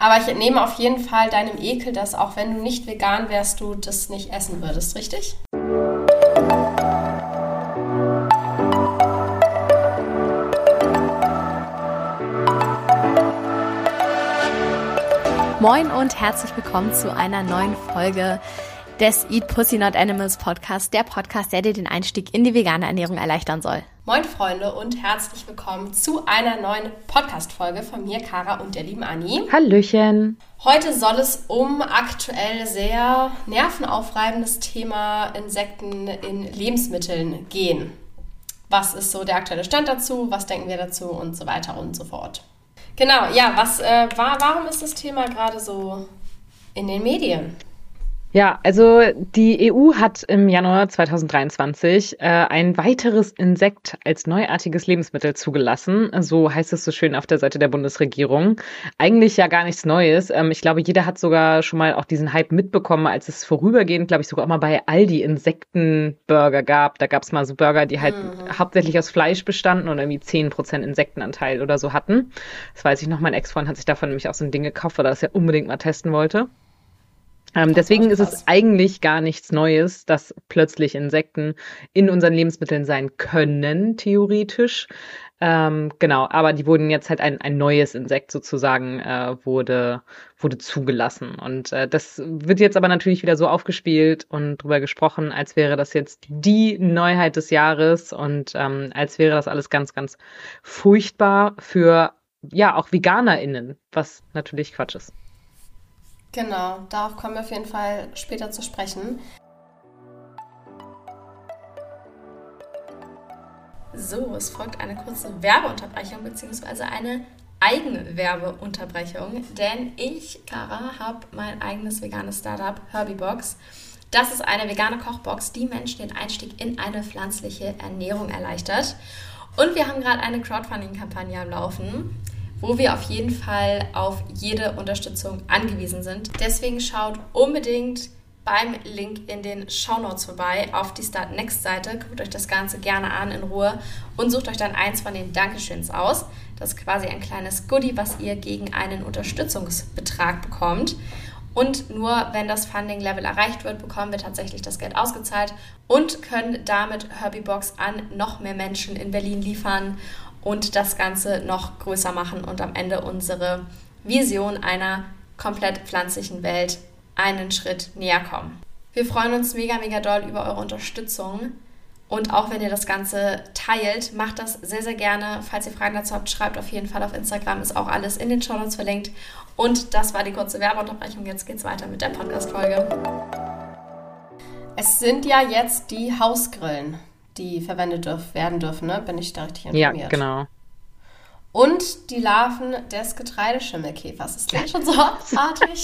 Aber ich nehme auf jeden Fall deinem Ekel, dass auch wenn du nicht vegan wärst, du das nicht essen würdest, richtig? Moin und herzlich willkommen zu einer neuen Folge des Eat Pussy Not Animals Podcast, der Podcast, der dir den Einstieg in die vegane Ernährung erleichtern soll. Moin Freunde und herzlich willkommen zu einer neuen Podcast-Folge von mir, Kara und der lieben Anni. Hallöchen. Heute soll es um aktuell sehr nervenaufreibendes Thema Insekten in Lebensmitteln gehen. Was ist so der aktuelle Stand dazu? Was denken wir dazu? Und so weiter und so fort. Genau, ja, was äh, war, warum ist das Thema gerade so in den Medien? Ja, also die EU hat im Januar 2023 äh, ein weiteres Insekt als neuartiges Lebensmittel zugelassen. So heißt es so schön auf der Seite der Bundesregierung. Eigentlich ja gar nichts Neues. Ähm, ich glaube, jeder hat sogar schon mal auch diesen Hype mitbekommen, als es vorübergehend, glaube ich, sogar auch mal bei Aldi Insektenburger gab. Da gab es mal so Burger, die halt mhm. hauptsächlich aus Fleisch bestanden und irgendwie 10% Insektenanteil oder so hatten. Das weiß ich noch, mein Ex-Freund hat sich davon nämlich auch so ein Ding gekauft, weil er das ja unbedingt mal testen wollte. Ähm, deswegen ist es eigentlich gar nichts Neues, dass plötzlich Insekten in unseren Lebensmitteln sein können, theoretisch. Ähm, genau, aber die wurden jetzt halt ein, ein neues Insekt sozusagen äh, wurde, wurde zugelassen. Und äh, das wird jetzt aber natürlich wieder so aufgespielt und drüber gesprochen, als wäre das jetzt die Neuheit des Jahres und ähm, als wäre das alles ganz, ganz furchtbar für ja auch VeganerInnen, was natürlich Quatsch ist. Genau, darauf kommen wir auf jeden Fall später zu sprechen. So, es folgt eine kurze Werbeunterbrechung bzw. eine Eigenwerbeunterbrechung, denn ich, Kara, habe mein eigenes veganes Startup Herbiebox. Das ist eine vegane Kochbox, die Menschen den Einstieg in eine pflanzliche Ernährung erleichtert. Und wir haben gerade eine Crowdfunding-Kampagne am Laufen wo wir auf jeden Fall auf jede Unterstützung angewiesen sind. Deswegen schaut unbedingt beim Link in den Show Notes vorbei auf die Start Next Seite. Guckt euch das Ganze gerne an in Ruhe und sucht euch dann eins von den Dankeschöns aus. Das ist quasi ein kleines Goodie, was ihr gegen einen Unterstützungsbetrag bekommt. Und nur wenn das Funding-Level erreicht wird, bekommen wir tatsächlich das Geld ausgezahlt und können damit Herbie-Box an noch mehr Menschen in Berlin liefern und das Ganze noch größer machen und am Ende unsere Vision einer komplett pflanzlichen Welt einen Schritt näher kommen. Wir freuen uns mega, mega doll über eure Unterstützung. Und auch wenn ihr das Ganze teilt, macht das sehr, sehr gerne. Falls ihr Fragen dazu habt, schreibt auf jeden Fall auf Instagram, ist auch alles in den Show Notes verlinkt. Und das war die kurze Werbeunterbrechung. Jetzt geht's weiter mit der Podcast-Folge. Es sind ja jetzt die Hausgrillen die verwendet dürf, werden dürfen, ne? Bin ich da richtig informiert? Ja, genau. Und die Larven des Getreideschimmelkäfers. Ist das schon so artig?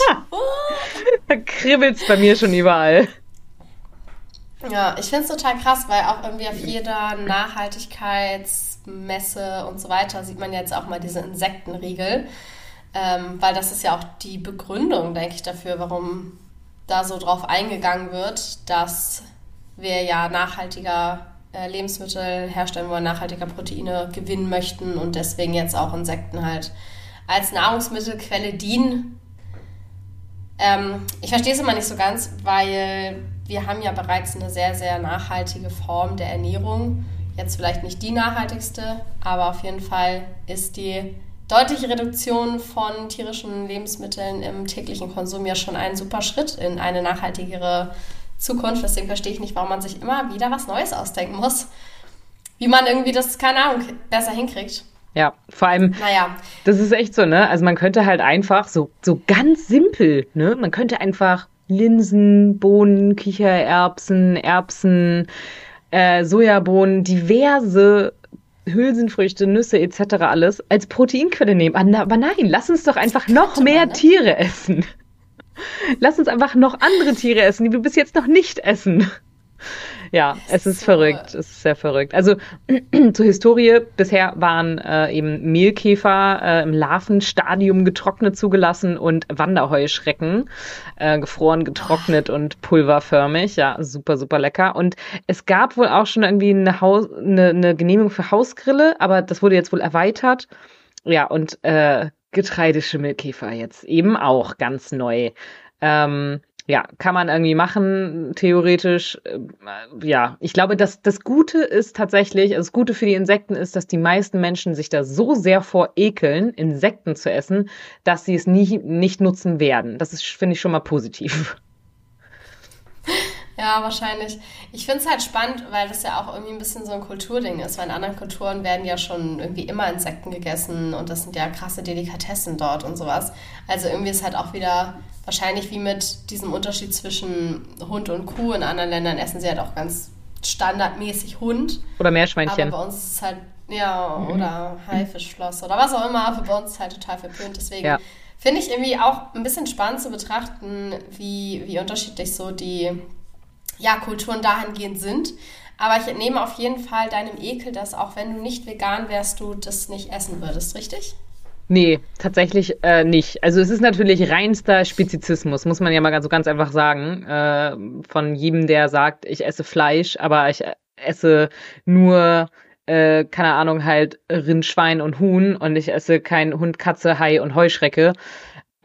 da kribbelt es bei mir schon überall. Ja, ich finde es total krass, weil auch irgendwie auf jeder Nachhaltigkeitsmesse und so weiter sieht man jetzt auch mal diese Insektenriegel. Ähm, weil das ist ja auch die Begründung, denke ich, dafür, warum da so drauf eingegangen wird, dass wir ja nachhaltiger Lebensmittel herstellen wollen, nachhaltiger Proteine gewinnen möchten und deswegen jetzt auch Insekten halt als Nahrungsmittelquelle dienen. Ähm, ich verstehe es immer nicht so ganz, weil wir haben ja bereits eine sehr, sehr nachhaltige Form der Ernährung. Jetzt vielleicht nicht die nachhaltigste, aber auf jeden Fall ist die deutliche Reduktion von tierischen Lebensmitteln im täglichen Konsum ja schon ein super Schritt in eine nachhaltigere Zukunft. Deswegen verstehe ich nicht, warum man sich immer wieder was Neues ausdenken muss. Wie man irgendwie das, keine Ahnung, besser hinkriegt. Ja, vor allem, naja. das ist echt so, ne? Also man könnte halt einfach so, so ganz simpel, ne? Man könnte einfach Linsen, Bohnen, Kichererbsen, Erbsen, äh, Sojabohnen, diverse Hülsenfrüchte, Nüsse etc. alles als Proteinquelle nehmen. Aber nein, lass uns doch einfach noch mehr ne? Tiere essen. Lass uns einfach noch andere Tiere essen, die wir bis jetzt noch nicht essen. Ja, es ist so. verrückt. Es ist sehr verrückt. Also zur Historie, bisher waren äh, eben Mehlkäfer äh, im Larvenstadium getrocknet zugelassen und Wanderheuschrecken äh, gefroren, getrocknet oh. und pulverförmig. Ja, super, super lecker. Und es gab wohl auch schon irgendwie eine, Haus eine, eine Genehmigung für Hausgrille, aber das wurde jetzt wohl erweitert. Ja, und äh, Getreideschimmelkäfer jetzt eben auch ganz neu. Ähm, ja, kann man irgendwie machen, theoretisch. Äh, ja, ich glaube, dass das Gute ist tatsächlich, also das Gute für die Insekten ist, dass die meisten Menschen sich da so sehr vor ekeln, Insekten zu essen, dass sie es nie, nicht nutzen werden. Das ist, finde ich, schon mal positiv. Ja, wahrscheinlich. Ich finde es halt spannend, weil das ja auch irgendwie ein bisschen so ein Kulturding ist, weil in anderen Kulturen werden ja schon irgendwie immer Insekten gegessen und das sind ja krasse Delikatessen dort und sowas. Also irgendwie ist halt auch wieder wahrscheinlich wie mit diesem Unterschied zwischen Hund und Kuh. In anderen Ländern essen sie halt auch ganz standardmäßig Hund. Oder Meerschweinchen. Aber bei uns ist es halt, ja, mhm. oder Haifischfloss oder was auch immer, aber bei uns ist es halt total verpönt. Deswegen ja. finde ich irgendwie auch ein bisschen spannend zu betrachten, wie, wie unterschiedlich so die ja, Kulturen dahingehend sind. Aber ich entnehme auf jeden Fall deinem Ekel, dass auch wenn du nicht vegan wärst, du das nicht essen würdest, richtig? Nee, tatsächlich äh, nicht. Also es ist natürlich reinster Spezizismus, muss man ja mal so ganz einfach sagen. Äh, von jedem, der sagt, ich esse Fleisch, aber ich esse nur, äh, keine Ahnung, halt Rind, Schwein und Huhn und ich esse kein Hund, Katze, Hai und Heuschrecke.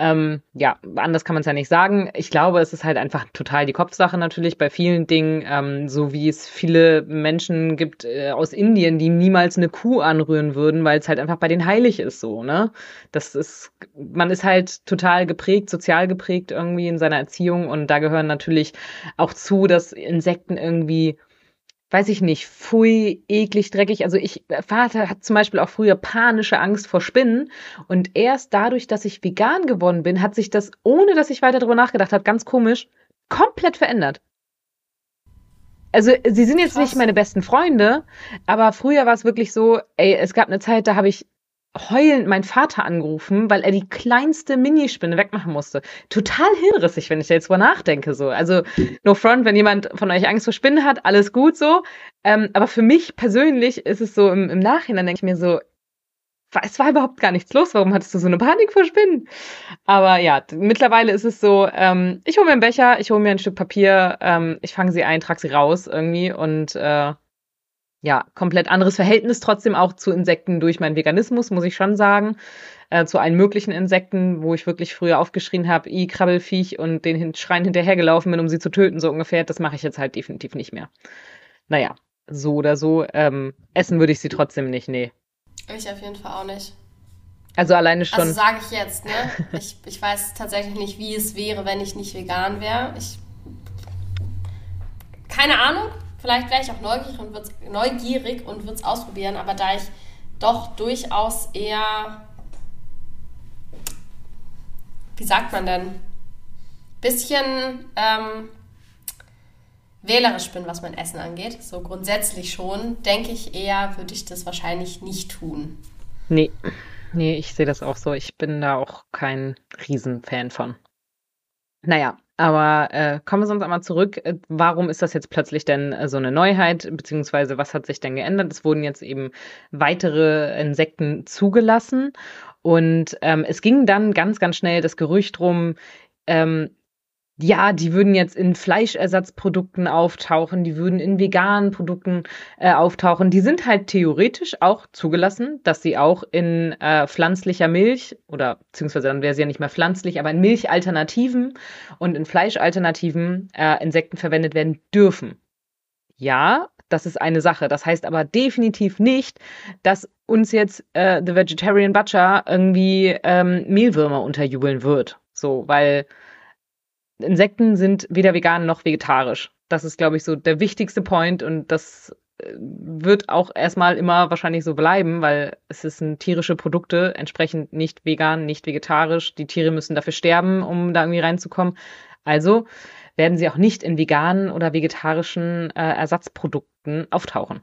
Ähm, ja, anders kann man es ja nicht sagen. Ich glaube, es ist halt einfach total die Kopfsache natürlich bei vielen Dingen, ähm, so wie es viele Menschen gibt äh, aus Indien, die niemals eine Kuh anrühren würden, weil es halt einfach bei denen heilig ist so, ne? Das ist, man ist halt total geprägt, sozial geprägt irgendwie in seiner Erziehung und da gehören natürlich auch zu, dass Insekten irgendwie weiß ich nicht, pfui, eklig, dreckig. Also ich, Vater hat zum Beispiel auch früher panische Angst vor Spinnen. Und erst dadurch, dass ich vegan geworden bin, hat sich das, ohne dass ich weiter darüber nachgedacht habe, ganz komisch, komplett verändert. Also sie sind jetzt Krass. nicht meine besten Freunde, aber früher war es wirklich so, ey, es gab eine Zeit, da habe ich heulend meinen Vater angerufen, weil er die kleinste Minispinne wegmachen musste. Total hinrissig, wenn ich da jetzt drüber nachdenke. So. Also, no front, wenn jemand von euch Angst vor Spinnen hat, alles gut so. Ähm, aber für mich persönlich ist es so, im, im Nachhinein denke ich mir so, es war überhaupt gar nichts los. Warum hattest du so eine Panik vor Spinnen? Aber ja, mittlerweile ist es so, ähm, ich hole mir einen Becher, ich hole mir ein Stück Papier, ähm, ich fange sie ein, trage sie raus irgendwie und äh, ja, komplett anderes Verhältnis trotzdem auch zu Insekten durch meinen Veganismus, muss ich schon sagen. Äh, zu allen möglichen Insekten, wo ich wirklich früher aufgeschrien habe, i Krabbelfiech und den hin Schreien hinterhergelaufen bin, um sie zu töten, so ungefähr. Das mache ich jetzt halt definitiv nicht mehr. Naja, so oder so. Ähm, essen würde ich sie trotzdem nicht, nee. Ich auf jeden Fall auch nicht. Also alleine schon. Also sage ich jetzt, ne? Ich, ich weiß tatsächlich nicht, wie es wäre, wenn ich nicht vegan wäre. Ich. Keine Ahnung. Vielleicht wäre ich auch neugierig und würde neugierig und es ausprobieren, aber da ich doch durchaus eher, wie sagt man denn, bisschen ähm, wählerisch bin, was mein Essen angeht, so grundsätzlich schon, denke ich eher, würde ich das wahrscheinlich nicht tun. Nee, nee, ich sehe das auch so. Ich bin da auch kein Riesenfan von. Naja, aber äh, kommen wir sonst einmal zurück. Äh, warum ist das jetzt plötzlich denn äh, so eine Neuheit? Beziehungsweise was hat sich denn geändert? Es wurden jetzt eben weitere Insekten zugelassen. Und ähm, es ging dann ganz, ganz schnell das Gerücht drum, ähm, ja, die würden jetzt in Fleischersatzprodukten auftauchen, die würden in veganen Produkten äh, auftauchen. Die sind halt theoretisch auch zugelassen, dass sie auch in äh, pflanzlicher Milch oder beziehungsweise dann wäre sie ja nicht mehr pflanzlich, aber in Milchalternativen und in Fleischalternativen äh, Insekten verwendet werden dürfen. Ja, das ist eine Sache. Das heißt aber definitiv nicht, dass uns jetzt äh, The Vegetarian Butcher irgendwie ähm, Mehlwürmer unterjubeln wird. So, weil Insekten sind weder vegan noch vegetarisch. Das ist, glaube ich, so der wichtigste Point und das äh, wird auch erstmal immer wahrscheinlich so bleiben, weil es sind tierische Produkte, entsprechend nicht vegan, nicht vegetarisch. Die Tiere müssen dafür sterben, um da irgendwie reinzukommen. Also werden sie auch nicht in veganen oder vegetarischen äh, Ersatzprodukten auftauchen.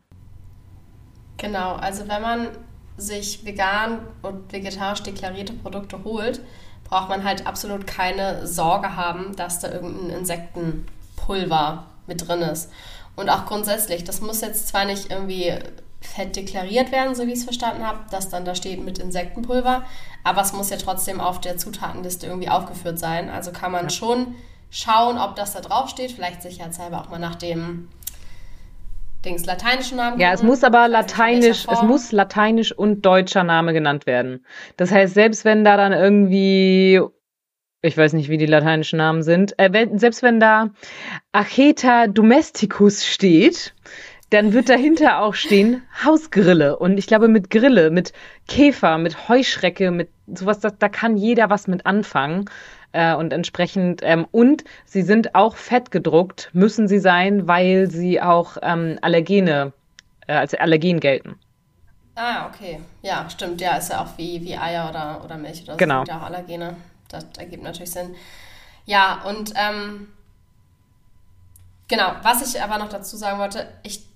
Genau, also wenn man sich vegan und vegetarisch deklarierte Produkte holt, braucht man halt absolut keine Sorge haben, dass da irgendein Insektenpulver mit drin ist. Und auch grundsätzlich, das muss jetzt zwar nicht irgendwie fett deklariert werden, so wie ich es verstanden habe, dass dann da steht mit Insektenpulver, aber es muss ja trotzdem auf der Zutatenliste irgendwie aufgeführt sein. Also kann man schon schauen, ob das da drauf steht, vielleicht sicherheitshalber auch mal nach dem Dings lateinischen Namen. Ja, es muss aber lateinisch, es muss lateinisch und deutscher Name genannt werden. Das heißt, selbst wenn da dann irgendwie, ich weiß nicht, wie die lateinischen Namen sind, äh, selbst wenn da Acheta domesticus steht, dann wird dahinter auch stehen Hausgrille. Und ich glaube, mit Grille, mit Käfer, mit Heuschrecke, mit sowas, da, da kann jeder was mit anfangen. Äh, und entsprechend, ähm, und sie sind auch fett gedruckt, müssen sie sein, weil sie auch ähm, Allergene, äh, als Allergen gelten. Ah, okay. Ja, stimmt. Ja, ist ja auch wie, wie Eier oder, oder Milch oder so. Genau. Sind ja auch Allergene. Das ergibt natürlich Sinn. Ja, und ähm, genau, was ich aber noch dazu sagen wollte, ich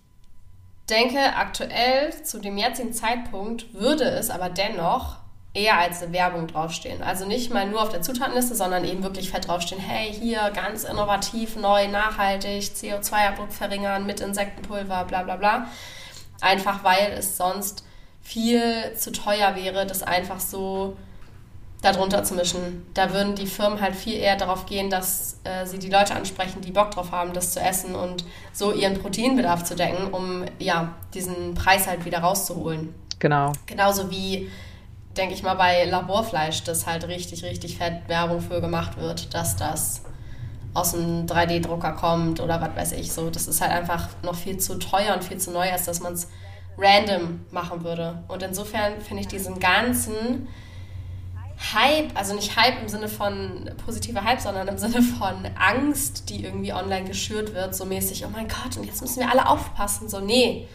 denke, aktuell zu dem jetzigen Zeitpunkt würde es aber dennoch eher als eine Werbung draufstehen. Also nicht mal nur auf der Zutatenliste, sondern eben wirklich fett draufstehen, hey, hier ganz innovativ, neu, nachhaltig, CO2-Abdruck verringern mit Insektenpulver, bla bla bla. Einfach weil es sonst viel zu teuer wäre, das einfach so darunter zu mischen. Da würden die Firmen halt viel eher darauf gehen, dass äh, sie die Leute ansprechen, die Bock drauf haben, das zu essen und so ihren Proteinbedarf zu decken, um ja diesen Preis halt wieder rauszuholen. Genau. Genauso wie, denke ich mal, bei Laborfleisch, das halt richtig, richtig fett Werbung für gemacht wird, dass das aus einem 3D-Drucker kommt oder was weiß ich so. Das ist halt einfach noch viel zu teuer und viel zu neu, als dass man es random machen würde. Und insofern finde ich diesen ganzen Hype, also nicht Hype im Sinne von positiver Hype, sondern im Sinne von Angst, die irgendwie online geschürt wird, so mäßig, oh mein Gott, und jetzt müssen wir alle aufpassen. So, nee.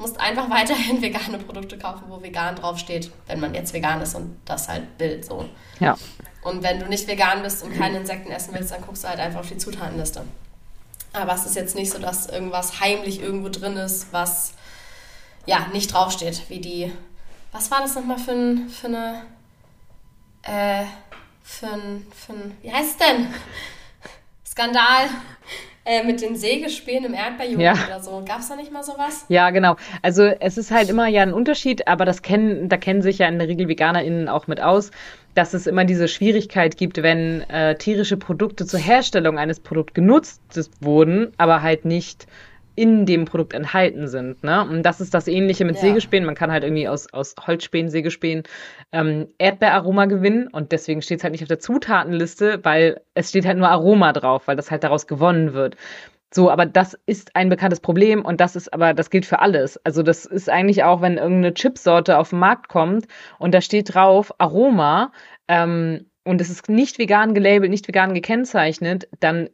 Du musst einfach weiterhin vegane Produkte kaufen, wo vegan draufsteht, wenn man jetzt vegan ist und das halt will, so. Ja. Und wenn du nicht vegan bist und keine Insekten essen willst, dann guckst du halt einfach auf die Zutatenliste. Aber es ist jetzt nicht so, dass irgendwas heimlich irgendwo drin ist, was ja nicht draufsteht, wie die. Was war das nochmal für, ein, für eine äh, für ein, für ein, wie heißt es denn? Skandal äh, mit den Sägespänen im Erdbeerjoghurt ja. oder so. Gab es da nicht mal sowas? Ja, genau. Also es ist halt immer ja ein Unterschied, aber das kennen, da kennen sich ja in der Regel VeganerInnen auch mit aus, dass es immer diese Schwierigkeit gibt, wenn äh, tierische Produkte zur Herstellung eines Produkts genutzt wurden, aber halt nicht in dem Produkt enthalten sind. Ne? Und das ist das Ähnliche mit ja. Sägespänen. Man kann halt irgendwie aus, aus Holzspänen, Sägespänen ähm, Erdbeeraroma gewinnen und deswegen steht es halt nicht auf der Zutatenliste, weil es steht halt nur Aroma drauf, weil das halt daraus gewonnen wird. So, aber das ist ein bekanntes Problem und das ist aber, das gilt für alles. Also das ist eigentlich auch, wenn irgendeine Chipsorte auf den Markt kommt und da steht drauf Aroma ähm, und es ist nicht vegan gelabelt, nicht vegan gekennzeichnet, dann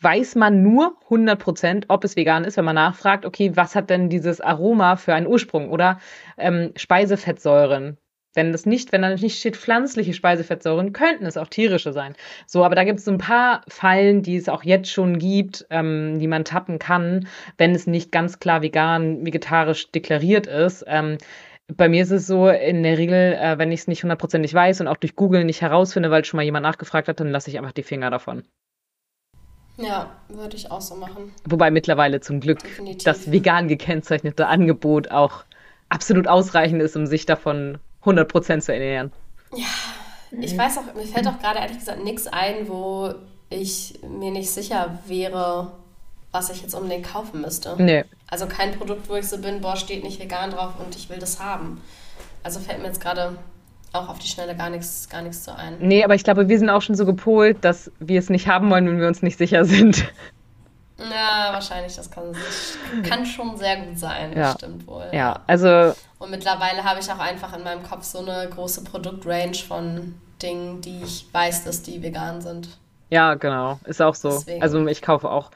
weiß man nur 100 Prozent, ob es vegan ist, wenn man nachfragt, okay, was hat denn dieses Aroma für einen Ursprung oder ähm, Speisefettsäuren. Wenn das nicht, wenn da nicht steht pflanzliche Speisefettsäuren, könnten es auch tierische sein. So, aber da gibt es ein paar Fallen, die es auch jetzt schon gibt, ähm, die man tappen kann, wenn es nicht ganz klar vegan, vegetarisch deklariert ist. Ähm, bei mir ist es so, in der Regel, äh, wenn ich es nicht hundertprozentig weiß und auch durch Google nicht herausfinde, weil schon mal jemand nachgefragt hat, dann lasse ich einfach die Finger davon. Ja, würde ich auch so machen. Wobei mittlerweile zum Glück Definitiv. das vegan gekennzeichnete Angebot auch absolut ausreichend ist, um sich davon 100% zu ernähren. Ja, ich weiß auch, mir fällt auch gerade ehrlich gesagt nichts ein, wo ich mir nicht sicher wäre, was ich jetzt unbedingt kaufen müsste. Nee. Also kein Produkt, wo ich so bin, boah, steht nicht vegan drauf und ich will das haben. Also fällt mir jetzt gerade auch auf die Schnelle gar nichts, gar nichts zu ein. Nee, aber ich glaube, wir sind auch schon so gepolt, dass wir es nicht haben wollen, wenn wir uns nicht sicher sind. Ja, wahrscheinlich, das kann, kann schon sehr gut sein, ja. stimmt wohl. Ja, also. Und mittlerweile habe ich auch einfach in meinem Kopf so eine große Produktrange von Dingen, die ich weiß, dass die vegan sind. Ja, genau, ist auch so. Deswegen. Also ich kaufe auch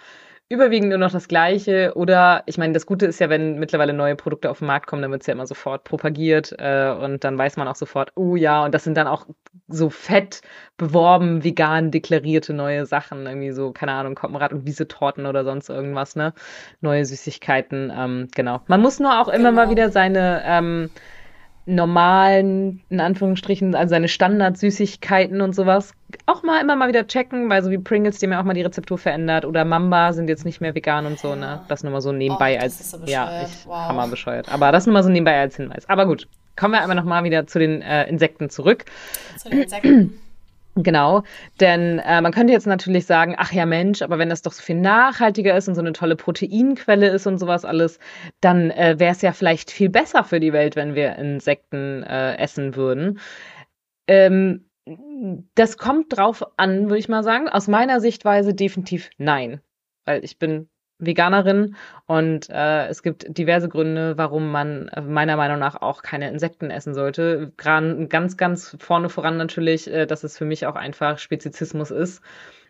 überwiegend nur noch das Gleiche. Oder ich meine, das Gute ist ja, wenn mittlerweile neue Produkte auf den Markt kommen, dann wird es ja immer sofort propagiert äh, und dann weiß man auch sofort, oh ja, und das sind dann auch so fett beworben, vegan deklarierte neue Sachen, irgendwie so, keine Ahnung, Koppenrad und Wiese-Torten oder sonst irgendwas, ne? Neue Süßigkeiten, ähm, genau. Man muss nur auch immer genau. mal wieder seine ähm, normalen, in Anführungsstrichen, also seine Standard-Süßigkeiten und sowas auch mal immer mal wieder checken, weil so wie Pringles, die haben ja auch mal die Rezeptur verändert oder Mamba sind jetzt nicht mehr vegan und so, ne? Das nur mal so nebenbei oh, als, so ja, ich, wow. hammer bescheuert. Aber das nur mal so nebenbei als Hinweis. Aber gut, kommen wir einmal nochmal wieder zu den äh, Insekten zurück. Zu den Insekten. Genau, denn äh, man könnte jetzt natürlich sagen, ach ja Mensch, aber wenn das doch so viel nachhaltiger ist und so eine tolle Proteinquelle ist und sowas alles, dann äh, wäre es ja vielleicht viel besser für die Welt, wenn wir Insekten äh, essen würden. Ähm, das kommt drauf an, würde ich mal sagen. Aus meiner Sichtweise definitiv nein, weil ich bin Veganerin und äh, es gibt diverse Gründe, warum man äh, meiner Meinung nach auch keine Insekten essen sollte. Gerade ganz, ganz vorne voran natürlich, äh, dass es für mich auch einfach Spezizismus ist.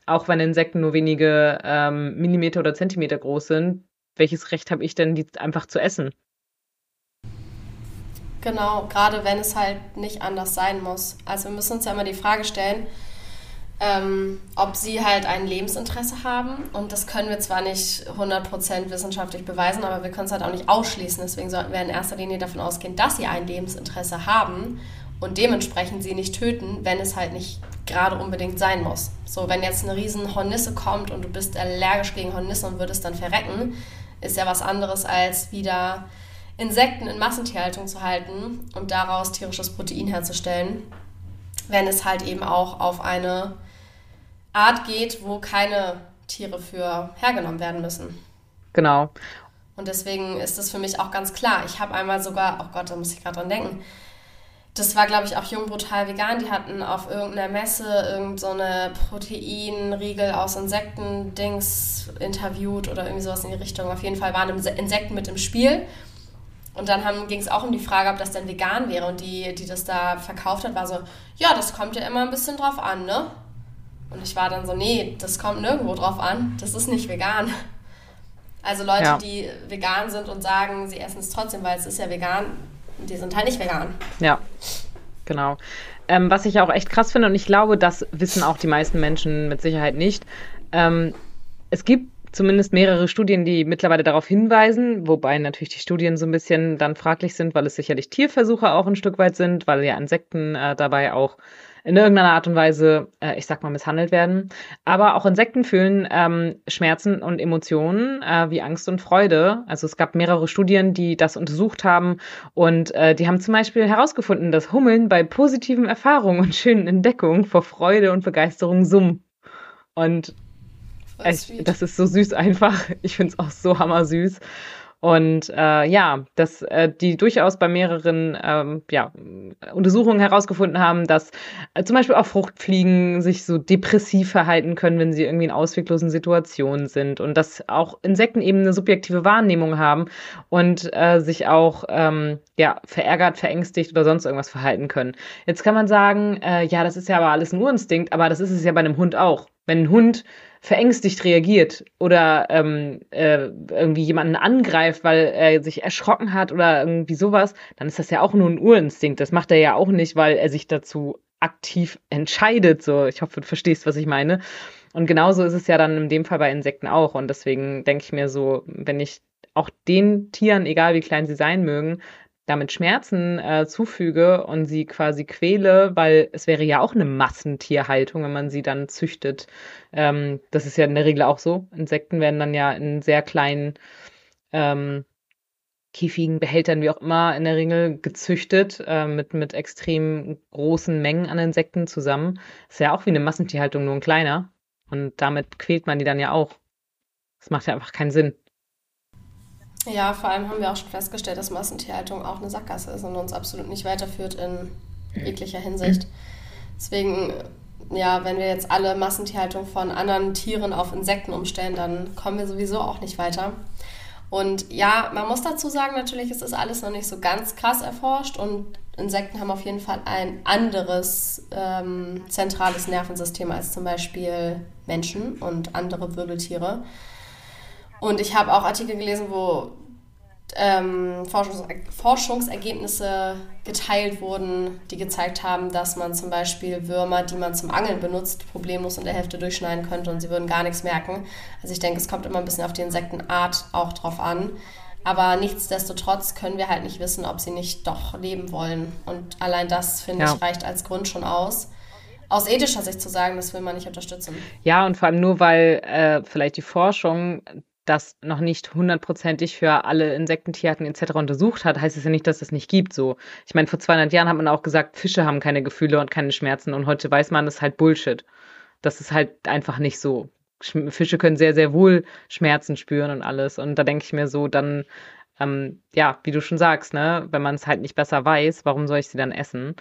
Auch wenn Insekten nur wenige ähm, Millimeter oder Zentimeter groß sind, welches Recht habe ich denn, die einfach zu essen? Genau, gerade wenn es halt nicht anders sein muss. Also wir müssen uns ja immer die Frage stellen, ähm, ob sie halt ein Lebensinteresse haben. Und das können wir zwar nicht 100% wissenschaftlich beweisen, aber wir können es halt auch nicht ausschließen. Deswegen sollten wir in erster Linie davon ausgehen, dass sie ein Lebensinteresse haben und dementsprechend sie nicht töten, wenn es halt nicht gerade unbedingt sein muss. So, wenn jetzt eine riesen Hornisse kommt und du bist allergisch gegen Hornisse und würdest dann verrecken, ist ja was anderes als wieder Insekten in Massentierhaltung zu halten und daraus tierisches Protein herzustellen, wenn es halt eben auch auf eine Art geht, wo keine Tiere für hergenommen werden müssen. Genau. Und deswegen ist das für mich auch ganz klar. Ich habe einmal sogar, oh Gott, da muss ich gerade dran denken, das war, glaube ich, auch Jung Brutal Vegan. Die hatten auf irgendeiner Messe irgendeine so Proteinriegel aus Insekten-Dings interviewt oder irgendwie sowas in die Richtung. Auf jeden Fall waren Insekten mit im Spiel. Und dann ging es auch um die Frage, ob das denn vegan wäre. Und die, die das da verkauft hat, war so, ja, das kommt ja immer ein bisschen drauf an, ne? Und ich war dann so, nee, das kommt nirgendwo drauf an. Das ist nicht vegan. Also Leute, ja. die vegan sind und sagen, sie essen es trotzdem, weil es ist ja vegan, die sind halt nicht vegan. Ja, genau. Ähm, was ich auch echt krass finde, und ich glaube, das wissen auch die meisten Menschen mit Sicherheit nicht. Ähm, es gibt zumindest mehrere Studien, die mittlerweile darauf hinweisen, wobei natürlich die Studien so ein bisschen dann fraglich sind, weil es sicherlich Tierversuche auch ein Stück weit sind, weil ja Insekten äh, dabei auch in irgendeiner Art und Weise, äh, ich sag mal, misshandelt werden. Aber auch Insekten fühlen ähm, Schmerzen und Emotionen äh, wie Angst und Freude. Also es gab mehrere Studien, die das untersucht haben und äh, die haben zum Beispiel herausgefunden, dass Hummeln bei positiven Erfahrungen und schönen Entdeckungen vor Freude und Begeisterung summen. Und ich, das ist so süß einfach. Ich finde es auch so hammersüß. Und äh, ja, dass äh, die durchaus bei mehreren ähm, ja, Untersuchungen herausgefunden haben, dass äh, zum Beispiel auch Fruchtfliegen sich so depressiv verhalten können, wenn sie irgendwie in ausweglosen Situationen sind und dass auch Insekten eben eine subjektive Wahrnehmung haben und äh, sich auch ähm, ja, verärgert, verängstigt oder sonst irgendwas verhalten können. Jetzt kann man sagen, äh, ja, das ist ja aber alles ein Urinstinkt, aber das ist es ja bei einem Hund auch. Wenn ein Hund verängstigt reagiert oder ähm, äh, irgendwie jemanden angreift, weil er sich erschrocken hat oder irgendwie sowas, dann ist das ja auch nur ein Urinstinkt. Das macht er ja auch nicht, weil er sich dazu aktiv entscheidet. So, ich hoffe, du verstehst, was ich meine. Und genauso ist es ja dann in dem Fall bei Insekten auch. Und deswegen denke ich mir so, wenn ich auch den Tieren, egal wie klein sie sein mögen, damit Schmerzen äh, zufüge und sie quasi quäle, weil es wäre ja auch eine Massentierhaltung, wenn man sie dann züchtet. Ähm, das ist ja in der Regel auch so. Insekten werden dann ja in sehr kleinen ähm, käfigen Behältern, wie auch immer, in der Regel gezüchtet, äh, mit, mit extrem großen Mengen an Insekten zusammen. Ist ja auch wie eine Massentierhaltung, nur ein kleiner. Und damit quält man die dann ja auch. Das macht ja einfach keinen Sinn. Ja, vor allem haben wir auch schon festgestellt, dass Massentierhaltung auch eine Sackgasse ist und uns absolut nicht weiterführt in jeglicher Hinsicht. Deswegen, ja, wenn wir jetzt alle Massentierhaltung von anderen Tieren auf Insekten umstellen, dann kommen wir sowieso auch nicht weiter. Und ja, man muss dazu sagen, natürlich ist das alles noch nicht so ganz krass erforscht und Insekten haben auf jeden Fall ein anderes ähm, zentrales Nervensystem als zum Beispiel Menschen und andere Wirbeltiere. Und ich habe auch Artikel gelesen, wo ähm, Forschungs Forschungsergebnisse geteilt wurden, die gezeigt haben, dass man zum Beispiel Würmer, die man zum Angeln benutzt, problemlos in der Hälfte durchschneiden könnte und sie würden gar nichts merken. Also ich denke, es kommt immer ein bisschen auf die Insektenart auch drauf an. Aber nichtsdestotrotz können wir halt nicht wissen, ob sie nicht doch leben wollen. Und allein das, finde ja. ich, reicht als Grund schon aus aus ethischer Sicht zu sagen, das will man nicht unterstützen. Ja, und vor allem nur, weil äh, vielleicht die Forschung das noch nicht hundertprozentig für alle Insektentierarten etc. untersucht hat, heißt es ja nicht, dass es nicht gibt. So, ich meine, vor 200 Jahren hat man auch gesagt, Fische haben keine Gefühle und keine Schmerzen und heute weiß man, das ist halt Bullshit. Das ist halt einfach nicht so. Fische können sehr, sehr wohl Schmerzen spüren und alles. Und da denke ich mir so, dann, ähm, ja, wie du schon sagst, ne, wenn man es halt nicht besser weiß, warum soll ich sie dann essen?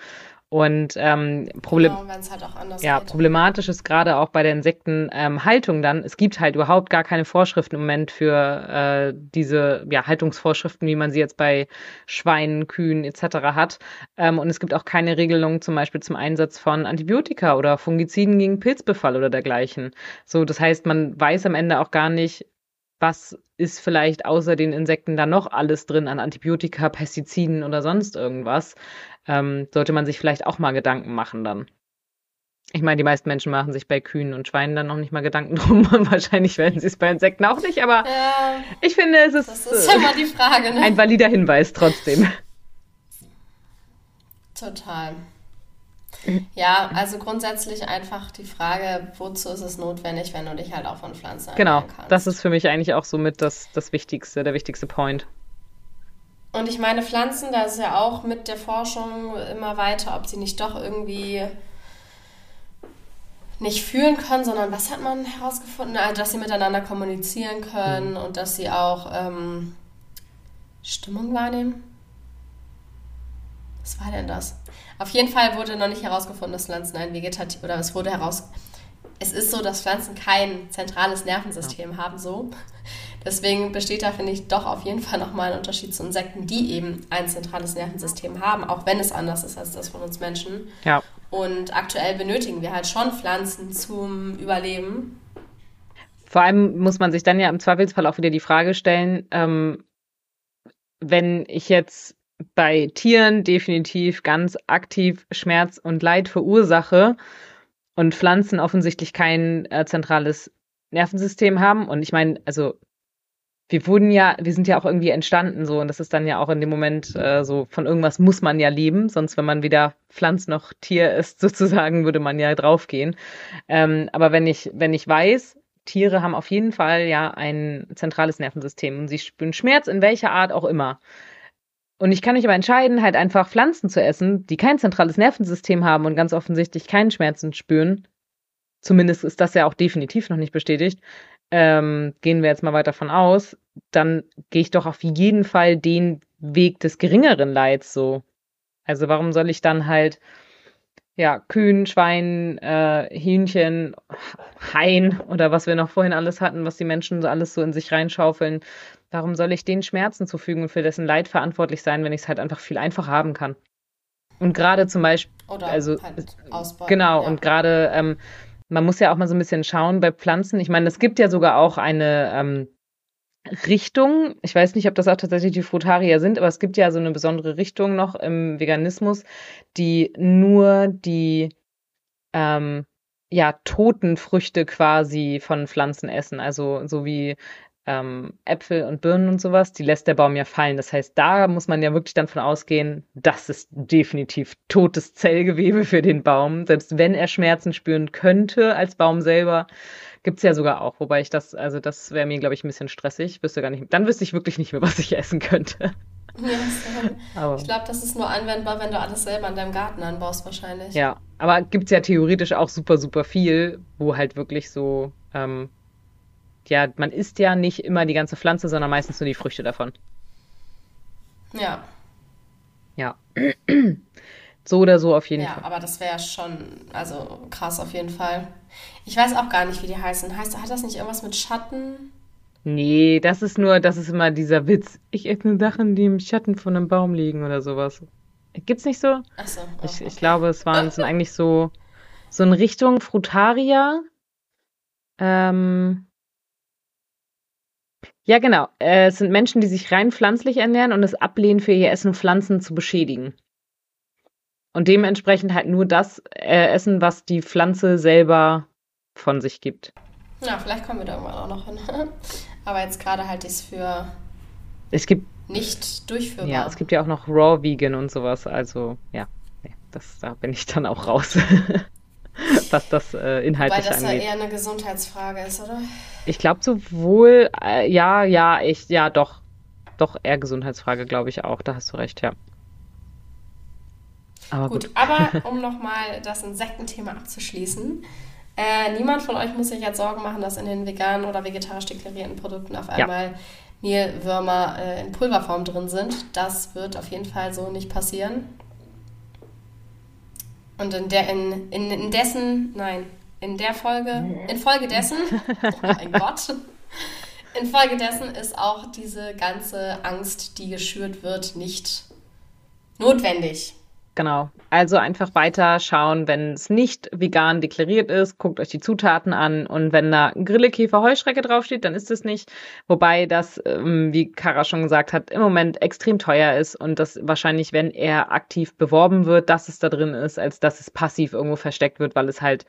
Und ähm, Problem genau, halt ja, problematisch ist gerade auch bei der Insektenhaltung ähm, dann, es gibt halt überhaupt gar keine Vorschriften im Moment für äh, diese ja, Haltungsvorschriften, wie man sie jetzt bei Schweinen, Kühen etc. hat. Ähm, und es gibt auch keine Regelung zum Beispiel zum Einsatz von Antibiotika oder Fungiziden gegen Pilzbefall oder dergleichen. So, das heißt, man weiß am Ende auch gar nicht, was ist vielleicht außer den Insekten da noch alles drin an Antibiotika, Pestiziden oder sonst irgendwas ähm, sollte man sich vielleicht auch mal Gedanken machen dann. Ich meine, die meisten Menschen machen sich bei Kühen und Schweinen dann noch nicht mal Gedanken drum. Und wahrscheinlich werden sie es bei Insekten auch nicht, aber ja, ich finde, es ist, das ist immer die Frage, ne? ein valider Hinweis trotzdem. Total. Ja, also grundsätzlich einfach die Frage, wozu ist es notwendig, wenn du dich halt auch von Pflanzen Genau, das ist für mich eigentlich auch somit das, das Wichtigste, der wichtigste Point. Und ich meine, Pflanzen, da ist ja auch mit der Forschung immer weiter, ob sie nicht doch irgendwie nicht fühlen können, sondern was hat man herausgefunden? Also, dass sie miteinander kommunizieren können mhm. und dass sie auch ähm, Stimmung wahrnehmen. Was war denn das? Auf jeden Fall wurde noch nicht herausgefunden, dass Pflanzen ein Vegetativ oder es wurde heraus. Es ist so, dass Pflanzen kein zentrales Nervensystem ja. haben, so. Deswegen besteht da, finde ich, doch auf jeden Fall nochmal ein Unterschied zu Insekten, die eben ein zentrales Nervensystem haben, auch wenn es anders ist als das von uns Menschen. Ja. Und aktuell benötigen wir halt schon Pflanzen zum Überleben. Vor allem muss man sich dann ja im Zweifelsfall auch wieder die Frage stellen, ähm, wenn ich jetzt bei Tieren definitiv ganz aktiv Schmerz und Leid verursache und Pflanzen offensichtlich kein äh, zentrales Nervensystem haben. Und ich meine, also wir wurden ja, wir sind ja auch irgendwie entstanden so und das ist dann ja auch in dem Moment äh, so, von irgendwas muss man ja leben, sonst wenn man weder Pflanz noch Tier ist sozusagen, würde man ja draufgehen. Ähm, aber wenn ich, wenn ich weiß, Tiere haben auf jeden Fall ja ein zentrales Nervensystem und sie spüren Schmerz in welcher Art auch immer. Und ich kann mich aber entscheiden, halt einfach Pflanzen zu essen, die kein zentrales Nervensystem haben und ganz offensichtlich keinen Schmerzen spüren. Zumindest ist das ja auch definitiv noch nicht bestätigt ähm, gehen wir jetzt mal weiter von aus, dann gehe ich doch auf jeden Fall den Weg des geringeren Leids so. Also warum soll ich dann halt ja, Kühen, Schwein, äh, Hähnchen, Hain oder was wir noch vorhin alles hatten, was die Menschen so alles so in sich reinschaufeln. Warum soll ich den Schmerzen zufügen und für dessen Leid verantwortlich sein, wenn ich es halt einfach viel einfacher haben kann? Und gerade zum Beispiel, oder also halt genau, ja. und gerade ähm, man muss ja auch mal so ein bisschen schauen bei Pflanzen. Ich meine, es gibt ja sogar auch eine ähm, Richtung. Ich weiß nicht, ob das auch tatsächlich die Frutarier sind, aber es gibt ja so eine besondere Richtung noch im Veganismus, die nur die ähm, ja, toten Früchte quasi von Pflanzen essen. Also so wie ähm, Äpfel und Birnen und sowas, die lässt der Baum ja fallen. Das heißt, da muss man ja wirklich dann von ausgehen, das ist definitiv totes Zellgewebe für den Baum. Selbst wenn er Schmerzen spüren könnte als Baum selber, gibt's ja sogar auch. Wobei ich das, also das wäre mir, glaube ich, ein bisschen stressig. Wüsste gar nicht, dann wüsste ich wirklich nicht mehr, was ich essen könnte. Ja, aber, ich glaube, das ist nur anwendbar, wenn du alles selber in deinem Garten anbaust, wahrscheinlich. Ja, aber gibt's ja theoretisch auch super, super viel, wo halt wirklich so ähm, ja, man isst ja nicht immer die ganze Pflanze, sondern meistens nur die Früchte davon. Ja. Ja. so oder so auf jeden ja, Fall. Ja, aber das wäre schon, also krass auf jeden Fall. Ich weiß auch gar nicht, wie die heißen. Heißt, hat das nicht irgendwas mit Schatten? Nee, das ist nur, das ist immer dieser Witz. Ich esse Sachen, die im Schatten von einem Baum liegen oder sowas. Gibt's nicht so? Ach so. Oh, ich, ich glaube, es waren sind eigentlich so, so in Richtung Frutaria. Ähm, ja, genau. Äh, es sind Menschen, die sich rein pflanzlich ernähren und es ablehnen, für ihr Essen Pflanzen zu beschädigen. Und dementsprechend halt nur das äh, essen, was die Pflanze selber von sich gibt. Ja, vielleicht kommen wir da irgendwann auch noch hin. Aber jetzt gerade halte ich es für es gibt, nicht durchführbar. Ja, es gibt ja auch noch Raw Vegan und sowas. Also, ja, das, da bin ich dann auch raus. was das äh, inhaltlich Weil das angeht. ja eher eine Gesundheitsfrage ist, oder? Ich glaube sowohl, äh, ja, ja, echt, ja, doch. Doch, eher Gesundheitsfrage, glaube ich auch. Da hast du recht, ja. Aber gut, gut. aber um nochmal das Insektenthema abzuschließen. Äh, niemand von euch muss sich jetzt Sorgen machen, dass in den veganen oder vegetarisch deklarierten Produkten auf einmal ja. Mehlwürmer äh, in Pulverform drin sind. Das wird auf jeden Fall so nicht passieren. Und in der, in, in, in dessen, nein, in der Folge, in Folge dessen, oh mein Gott, infolgedessen ist auch diese ganze Angst, die geschürt wird, nicht notwendig. Genau. Also einfach weiter schauen, wenn es nicht vegan deklariert ist, guckt euch die Zutaten an und wenn da Grillekäfer Heuschrecke draufsteht, dann ist es nicht. Wobei das, ähm, wie Kara schon gesagt hat, im Moment extrem teuer ist und das wahrscheinlich, wenn er aktiv beworben wird, dass es da drin ist, als dass es passiv irgendwo versteckt wird, weil es halt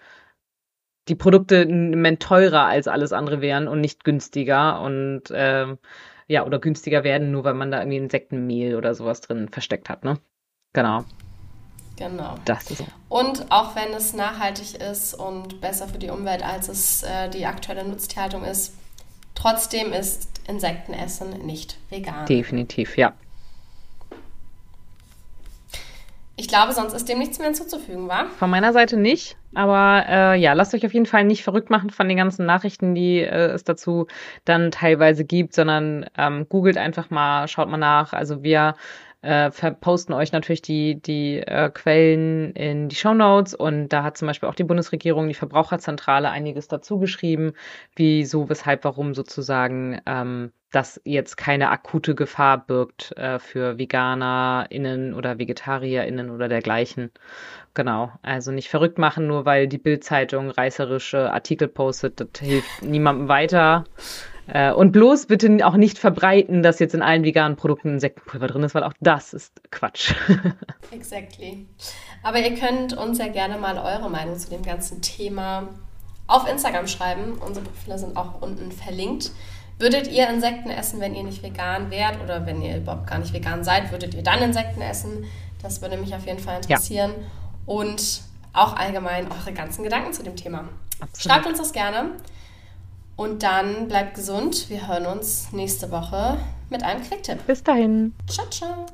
die Produkte Moment teurer als alles andere wären und nicht günstiger und ähm, ja, oder günstiger werden, nur weil man da irgendwie Insektenmehl oder sowas drin versteckt hat, ne? Genau. Genau. Das ist. Und auch wenn es nachhaltig ist und besser für die Umwelt, als es äh, die aktuelle Nutztierhaltung ist, trotzdem ist Insektenessen nicht vegan. Definitiv, ja. Ich glaube, sonst ist dem nichts mehr hinzuzufügen, wa? Von meiner Seite nicht. Aber äh, ja, lasst euch auf jeden Fall nicht verrückt machen von den ganzen Nachrichten, die äh, es dazu dann teilweise gibt, sondern ähm, googelt einfach mal, schaut mal nach. Also wir äh, posten euch natürlich die, die äh, Quellen in die Show Notes und da hat zum Beispiel auch die Bundesregierung, die Verbraucherzentrale einiges dazu geschrieben, wieso, weshalb, warum sozusagen ähm, das jetzt keine akute Gefahr birgt äh, für VeganerInnen oder VegetarierInnen oder dergleichen. Genau, also nicht verrückt machen, nur weil die Bildzeitung reißerische Artikel postet, das hilft niemandem weiter. Äh, und bloß bitte auch nicht verbreiten, dass jetzt in allen veganen Produkten Insektenpulver drin ist, weil auch das ist Quatsch. exactly. Aber ihr könnt uns ja gerne mal eure Meinung zu dem ganzen Thema auf Instagram schreiben. Unsere Profile sind auch unten verlinkt. Würdet ihr Insekten essen, wenn ihr nicht vegan wärt oder wenn ihr überhaupt gar nicht vegan seid, würdet ihr dann Insekten essen? Das würde mich auf jeden Fall interessieren. Ja. Und auch allgemein eure ganzen Gedanken zu dem Thema. Absolut. Schreibt uns das gerne. Und dann bleibt gesund. Wir hören uns nächste Woche mit einem Klicktipp. Bis dahin. Ciao, ciao.